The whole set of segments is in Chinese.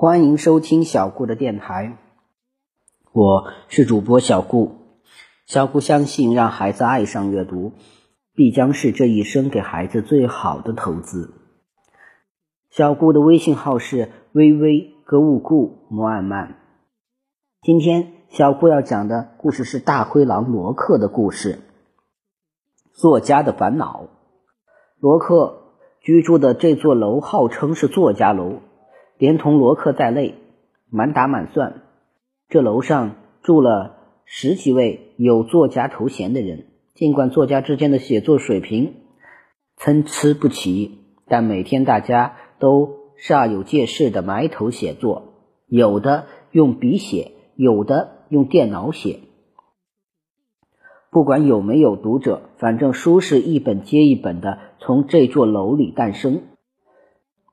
欢迎收听小顾的电台，我是主播小顾。小顾相信，让孩子爱上阅读，必将是这一生给孩子最好的投资。小顾的微信号是微微歌舞顾摩尔曼。今天小顾要讲的故事是大灰狼罗克的故事。作家的烦恼。罗克居住的这座楼号称是作家楼。连同罗克在内，满打满算，这楼上住了十几位有作家头衔的人。尽管作家之间的写作水平参差不齐，但每天大家都煞有介事的埋头写作，有的用笔写，有的用电脑写。不管有没有读者，反正书是一本接一本的从这座楼里诞生。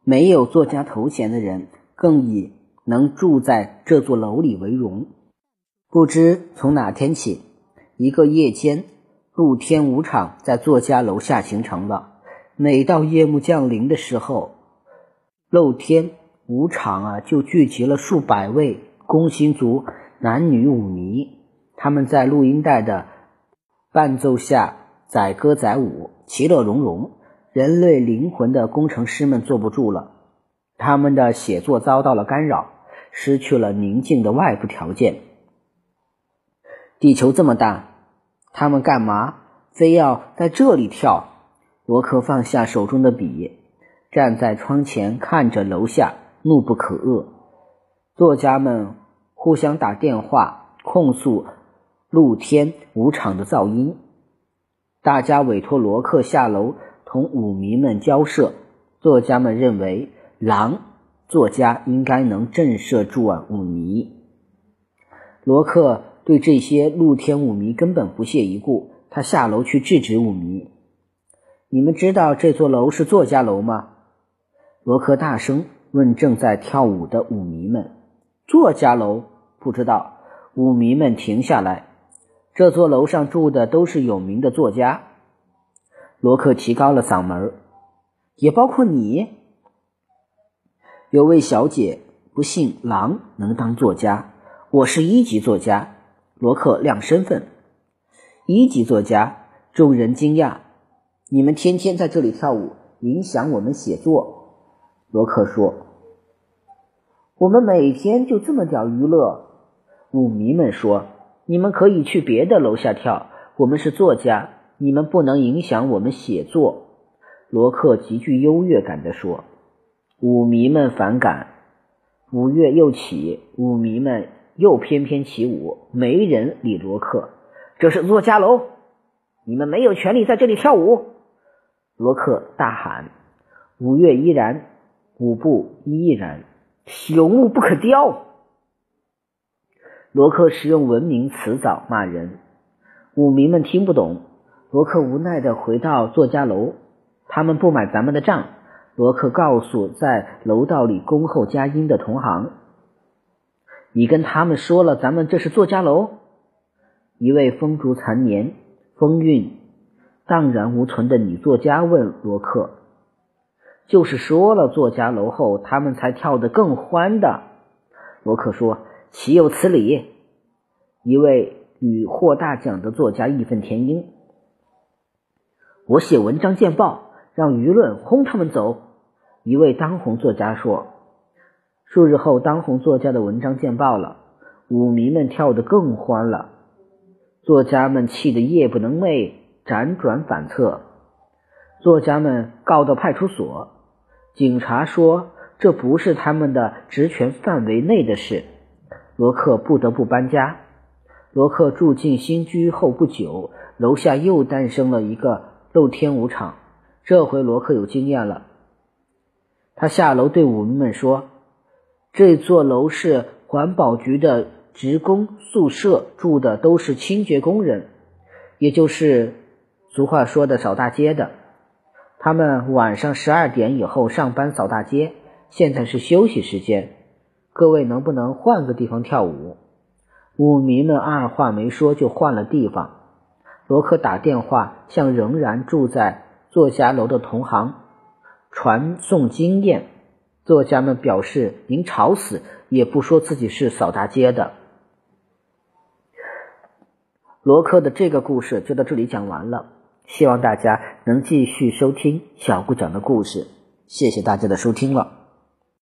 没有作家头衔的人，更以能住在这座楼里为荣。不知从哪天起，一个夜间露天舞场在作家楼下形成了。每到夜幕降临的时候，露天舞场啊就聚集了数百位工薪族男女舞迷，他们在录音带的伴奏下载歌载舞，其乐融融。人类灵魂的工程师们坐不住了，他们的写作遭到了干扰，失去了宁静的外部条件。地球这么大，他们干嘛非要在这里跳？罗克放下手中的笔，站在窗前看着楼下，怒不可遏。作家们互相打电话控诉露天舞场的噪音，大家委托罗克下楼。同舞迷们交涉，作家们认为狼作家应该能震慑住啊舞迷。罗克对这些露天舞迷根本不屑一顾，他下楼去制止舞迷。你们知道这座楼是作家楼吗？罗克大声问正在跳舞的舞迷们。作家楼不知道。舞迷们停下来。这座楼上住的都是有名的作家。罗克提高了嗓门也包括你。有位小姐不信狼能当作家，我是一级作家。罗克亮身份，一级作家。众人惊讶，你们天天在这里跳舞，影响我们写作。罗克说：“我们每天就这么点娱乐。”舞迷们说：“你们可以去别的楼下跳，我们是作家。”你们不能影响我们写作，罗克极具优越感地说。舞迷们反感，舞乐又起，舞迷们又翩翩起舞，没人理罗克。这是作家楼，你们没有权利在这里跳舞！罗克大喊。舞乐依然，舞步依然，朽木不可雕。罗克使用文明词藻骂人，舞迷们听不懂。罗克无奈地回到作家楼，他们不买咱们的账。罗克告诉在楼道里恭候佳音的同行：“你跟他们说了，咱们这是作家楼。”一位风烛残年、风韵荡然无存的女作家问罗克：“就是说了作家楼后，他们才跳得更欢的。”罗克说：“岂有此理！”一位屡获大奖的作家义愤填膺。我写文章见报，让舆论轰他们走。一位当红作家说：“数日后，当红作家的文章见报了，舞迷们跳得更欢了。作家们气得夜不能寐，辗转反侧。作家们告到派出所，警察说这不是他们的职权范围内的事。罗克不得不搬家。罗克住进新居后不久，楼下又诞生了一个。”露天舞场，这回罗克有经验了。他下楼对舞民们说：“这座楼是环保局的职工宿舍，住的都是清洁工人，也就是俗话说的扫大街的。他们晚上十二点以后上班扫大街，现在是休息时间。各位能不能换个地方跳舞？”舞民们二话没说就换了地方。罗克打电话向仍然住在作家楼的同行传送经验，作家们表示，您吵死也不说自己是扫大街的。罗克的这个故事就到这里讲完了，希望大家能继续收听小顾讲的故事。谢谢大家的收听了。